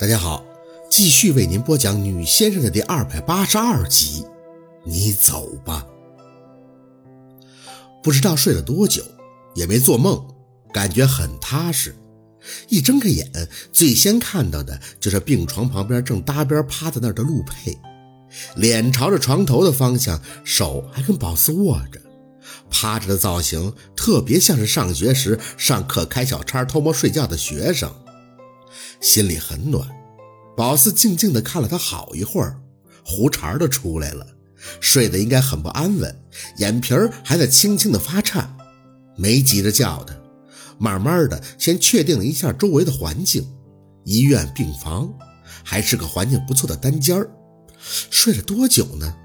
大家好，继续为您播讲《女先生》的第二百八十二集。你走吧。不知道睡了多久，也没做梦，感觉很踏实。一睁开眼，最先看到的就是病床旁边正搭边趴在那儿的陆佩，脸朝着床头的方向，手还跟宝四握着，趴着的造型特别像是上学时上课开小差偷摸睡觉的学生。心里很暖，宝四静静地看了他好一会儿，胡茬都出来了，睡得应该很不安稳，眼皮儿还在轻轻地发颤，没急着叫他，慢慢的先确定了一下周围的环境，医院病房，还是个环境不错的单间儿。睡了多久呢？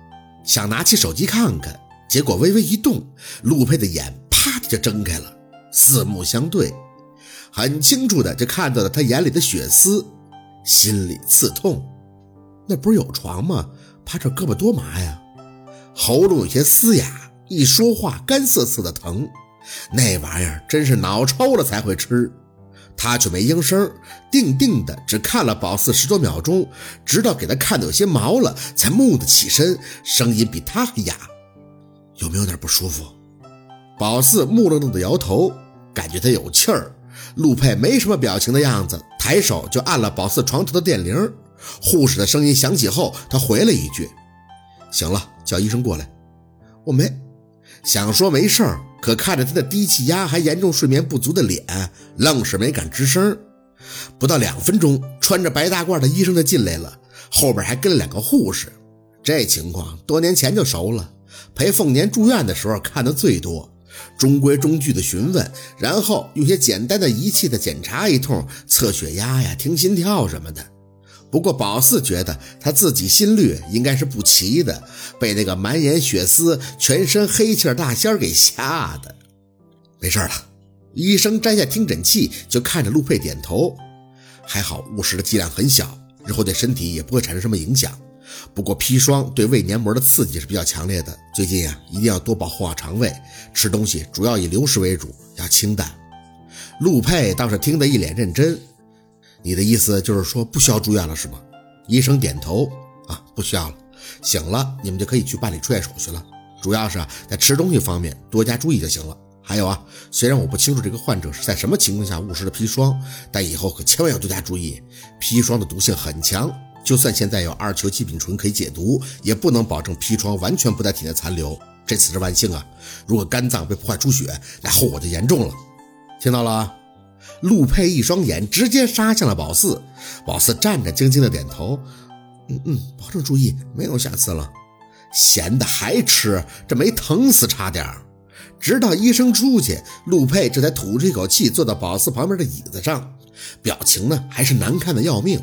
想拿起手机看看，结果微微一动，陆佩的眼啪的就睁开了，四目相对。很清楚的就看到了他眼里的血丝，心里刺痛。那不是有床吗？趴这胳膊多麻呀！喉咙有些嘶哑，一说话干涩涩的疼。那玩意儿真是脑抽了才会吃。他却没应声，定定的只看了宝四十多秒钟，直到给他看的有些毛了，才木的起身，声音比他还哑：“有没有点不舒服？”宝四木愣愣的摇头，感觉他有气儿。陆佩没什么表情的样子，抬手就按了宝四床头的电铃。护士的声音响起后，他回了一句：“行了，叫医生过来。”我没想说没事儿，可看着他的低气压还严重睡眠不足的脸，愣是没敢吱声。不到两分钟，穿着白大褂的医生就进来了，后边还跟了两个护士。这情况多年前就熟了，陪凤年住院的时候看的最多。中规中矩的询问，然后用些简单的仪器的检查一通，测血压呀、听心跳什么的。不过宝四觉得他自己心率应该是不齐的，被那个满眼血丝、全身黑气大仙给吓的。没事了，医生摘下听诊器就看着陆佩点头，还好误食的剂量很小，日后对身体也不会产生什么影响。不过砒霜对胃黏膜的刺激是比较强烈的，最近呀一定要多保护好肠胃，吃东西主要以流食为主，要清淡。陆佩倒是听得一脸认真，你的意思就是说不需要住院了是吗？医生点头，啊，不需要了，醒了你们就可以去办理出院手续了，主要是啊在吃东西方面多加注意就行了。还有啊，虽然我不清楚这个患者是在什么情况下误食的砒霜，但以后可千万要多加注意，砒霜的毒性很强。就算现在有二球基丙醇可以解毒，也不能保证砒霜完全不在体内残留。这次是万幸啊！如果肝脏被破坏出血，那后果就严重了。听到了？陆佩一双眼直接杀向了宝四，宝四战战兢兢的点头：“嗯嗯，保证注意，没有下次了。”咸的还吃，这没疼死差点直到医生出去，陆佩这才吐出一口气，坐到宝四旁边的椅子上，表情呢还是难看的要命。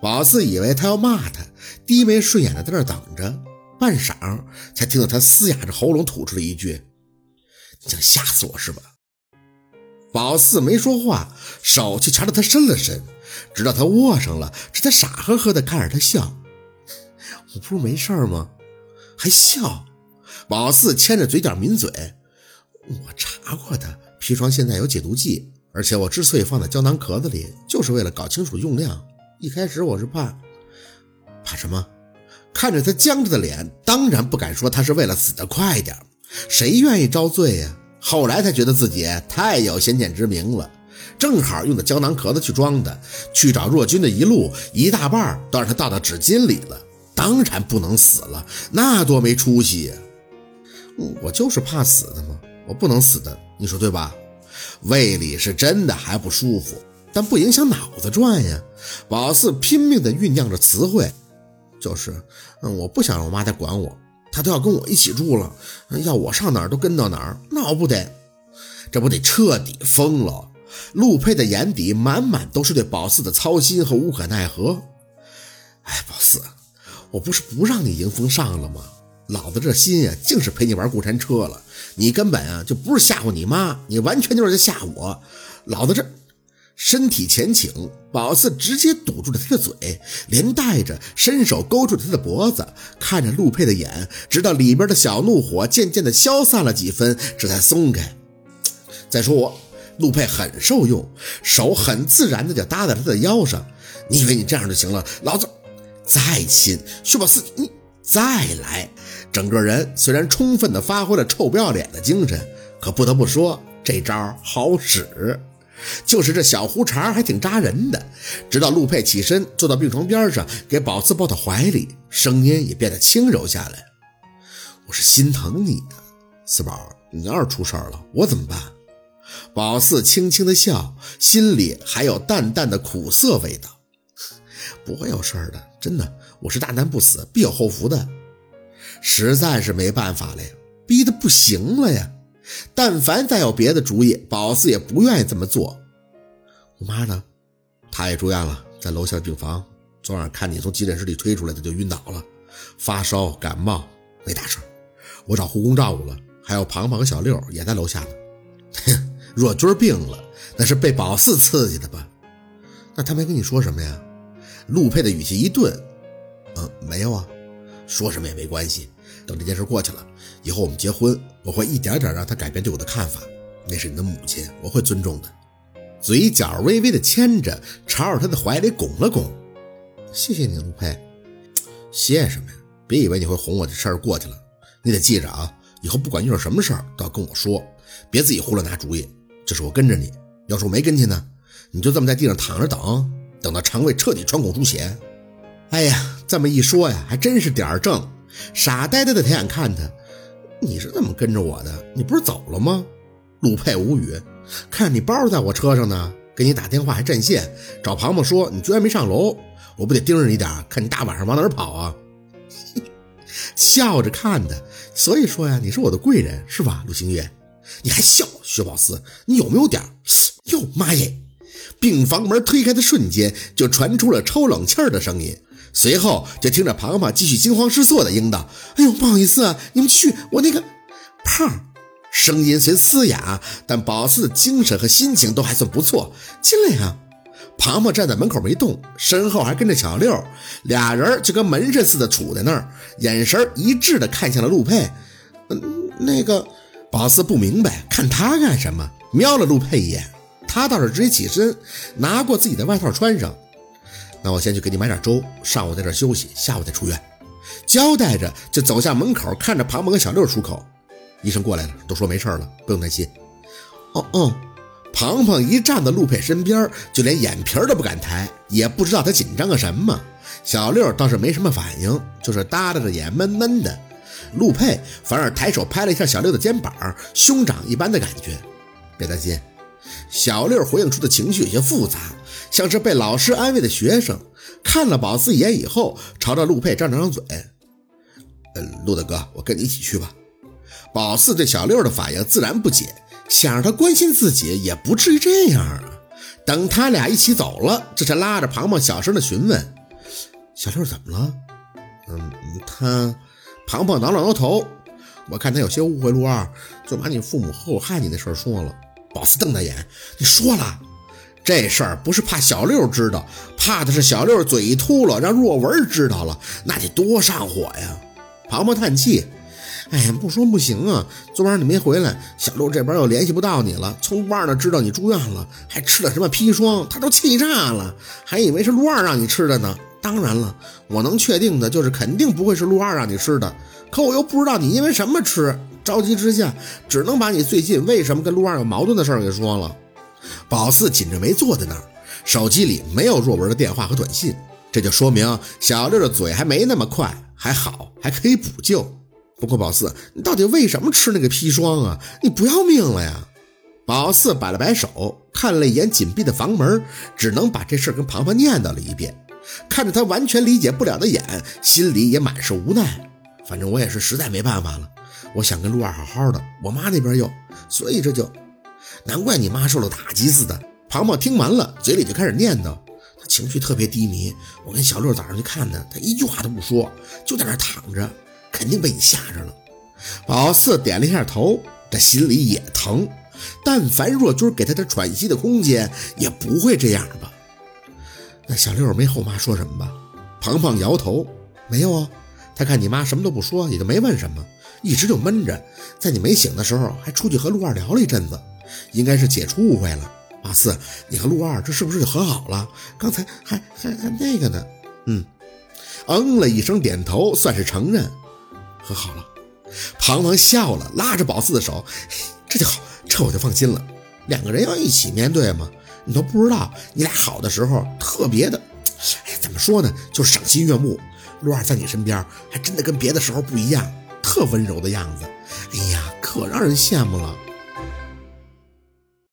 宝四以为他要骂他，低眉顺眼的在那等着，半晌才听到他嘶哑着喉咙吐出了一句：“你想吓死我是吧？”宝四没说话，手却朝着他伸了伸，直到他握上了，这才傻呵呵的看着他笑：“我不是没事吗？还笑？”宝四牵着嘴角抿嘴：“我查过的，砒霜现在有解毒剂，而且我之所以放在胶囊壳子里，就是为了搞清楚用量。”一开始我是怕，怕什么？看着他僵着的脸，当然不敢说他是为了死得快点。谁愿意遭罪呀？后来才觉得自己太有先见之明了，正好用的胶囊壳子去装的。去找若君的一路，一大半都让他倒到纸巾里了。当然不能死了，那多没出息呀！我就是怕死的嘛，我不能死的，你说对吧？胃里是真的还不舒服。但不影响脑子转呀！宝四拼命地酝酿着词汇，就是，嗯，我不想让我妈再管我，她都要跟我一起住了，要我上哪儿都跟到哪儿，那我不得，这不得彻底疯了！陆佩的眼底满满都是对宝四的操心和无可奈何。哎，宝四，我不是不让你迎风上了吗？老子这心呀，净是陪你玩过山车了。你根本啊就不是吓唬你妈，你完全就是在吓我。老子这。身体前倾，宝四直接堵住了他的嘴，连带着伸手勾住了他的脖子，看着陆佩的眼，直到里边的小怒火渐渐的消散了几分，这才松开。再说我陆佩很受用，手很自然的就搭在他的腰上。你以为你这样就行了？老子再亲，薛宝四，你再来。整个人虽然充分的发挥了臭不要脸的精神，可不得不说这招好使。就是这小胡茬还挺扎人的。直到陆佩起身坐到病床边上，给宝四抱到怀里，声音也变得轻柔下来。我是心疼你的，四宝，你要是出事了，我怎么办？宝四轻轻的笑，心里还有淡淡的苦涩味道。不会有事的，真的，我是大难不死，必有后福的。实在是没办法了呀，逼得不行了呀。但凡再有别的主意，宝四也不愿意这么做。我妈呢？她也住院了，在楼下病房。昨晚看你从急诊室里推出来的，就晕倒了，发烧感冒没大事，我找护工照顾了。还有庞庞和小六也在楼下呢。若君病了，那是被宝四刺激的吧？那他没跟你说什么呀？陆佩的语气一顿，嗯，没有啊，说什么也没关系。等这件事过去了，以后我们结婚，我会一点点让他改变对我的看法。那是你的母亲，我会尊重的。嘴角微微的牵着，朝着他的怀里拱了拱。谢谢你，陆佩。谢什么呀？别以为你会哄我，这事儿过去了。你得记着啊，以后不管遇到什么事儿，都要跟我说，别自己胡乱拿主意。这是我跟着你，要是我没跟去呢，你就这么在地上躺着等，等到肠胃彻底穿孔出血。哎呀，这么一说呀，还真是点儿正。傻呆呆的抬眼看他，你是怎么跟着我的？你不是走了吗？陆佩无语，看你包在我车上呢，给你打电话还占线，找庞庞说你居然没上楼，我不得盯着你点，看你大晚上往哪跑啊？笑着看他，所以说呀，你是我的贵人是吧？陆星月，你还笑？薛宝四，你有没有点？哟妈耶！病房门推开的瞬间，就传出了抽冷气的声音。随后就听着庞庞继续惊慌失措的应道：“哎呦，不好意思啊，你们继续，我那个胖。”声音虽嘶哑，但宝四的精神和心情都还算不错。进来呀！庞庞站在门口没动，身后还跟着小六，俩人就跟门神似的杵在那儿，眼神一致的看向了陆佩。嗯，那个宝四不明白，看他干什么？瞄了陆佩一眼，他倒是直接起身，拿过自己的外套穿上。那我先去给你买点粥，上午在这休息，下午再出院。交代着就走下门口，看着庞庞跟小六出口。医生过来了，都说没事了，不用担心。哦哦，庞庞一站到陆佩身边，就连眼皮都不敢抬，也不知道他紧张个什么。小六倒是没什么反应，就是耷拉着眼，闷闷的。陆佩反而抬手拍了一下小六的肩膀，兄长一般的感觉。别担心。小六回应出的情绪有些复杂。像是被老师安慰的学生，看了宝四一眼以后，朝着陆佩张了张嘴：“嗯，陆大哥，我跟你一起去吧。”宝四对小六的反应自然不解，想让他关心自己也不至于这样啊。等他俩一起走了，这才拉着庞庞小声的询问：“小六怎么了？”“嗯，他……”庞庞挠了挠头：“我看他有些误会陆二，就把你父母和我害你的事说了。”宝四瞪大眼：“你说了？”这事儿不是怕小六知道，怕的是小六嘴一秃噜，让若文知道了，那得多上火呀！庞庞叹气：“哎呀，不说不行啊！昨晚你没回来，小六这边又联系不到你了。从陆二那知道你住院了，还吃了什么砒霜，他都气炸了，还以为是陆二让你吃的呢。当然了，我能确定的就是肯定不会是陆二让你吃的，可我又不知道你因为什么吃。着急之下，只能把你最近为什么跟陆二有矛盾的事儿给说了。”宝四紧着眉坐在那儿，手机里没有若文的电话和短信，这就说明小六的嘴还没那么快，还好还可以补救。不过宝四，你到底为什么吃那个砒霜啊？你不要命了呀？宝四摆了摆手，看了一眼紧闭的房门，只能把这事跟庞庞念叨了一遍。看着他完全理解不了的眼，心里也满是无奈。反正我也是实在没办法了，我想跟陆二好好的，我妈那边又，所以这就。难怪你妈受了打击似的。庞庞听完了，嘴里就开始念叨，他情绪特别低迷。我跟小六早上去看他，他一句话都不说，就在那躺着，肯定被你吓着了。宝四点了一下头，这心里也疼。但凡若君给他点喘息的空间，也不会这样吧？那小六没后妈说什么吧？庞庞摇头，没有啊。他看你妈什么都不说，也就没问什么，一直就闷着。在你没醒的时候，还出去和陆二聊了一阵子。应该是解除误会了。阿四，你和陆二这是不是就和好了？刚才还还还那个呢？嗯，嗯了一声，点头，算是承认，和好了。庞王笑了，拉着宝四的手，这就好，这我就放心了。两个人要一起面对嘛，你都不知道，你俩好的时候特别的，哎，怎么说呢，就是赏心悦目。陆二在你身边，还真的跟别的时候不一样，特温柔的样子。哎呀，可让人羡慕了。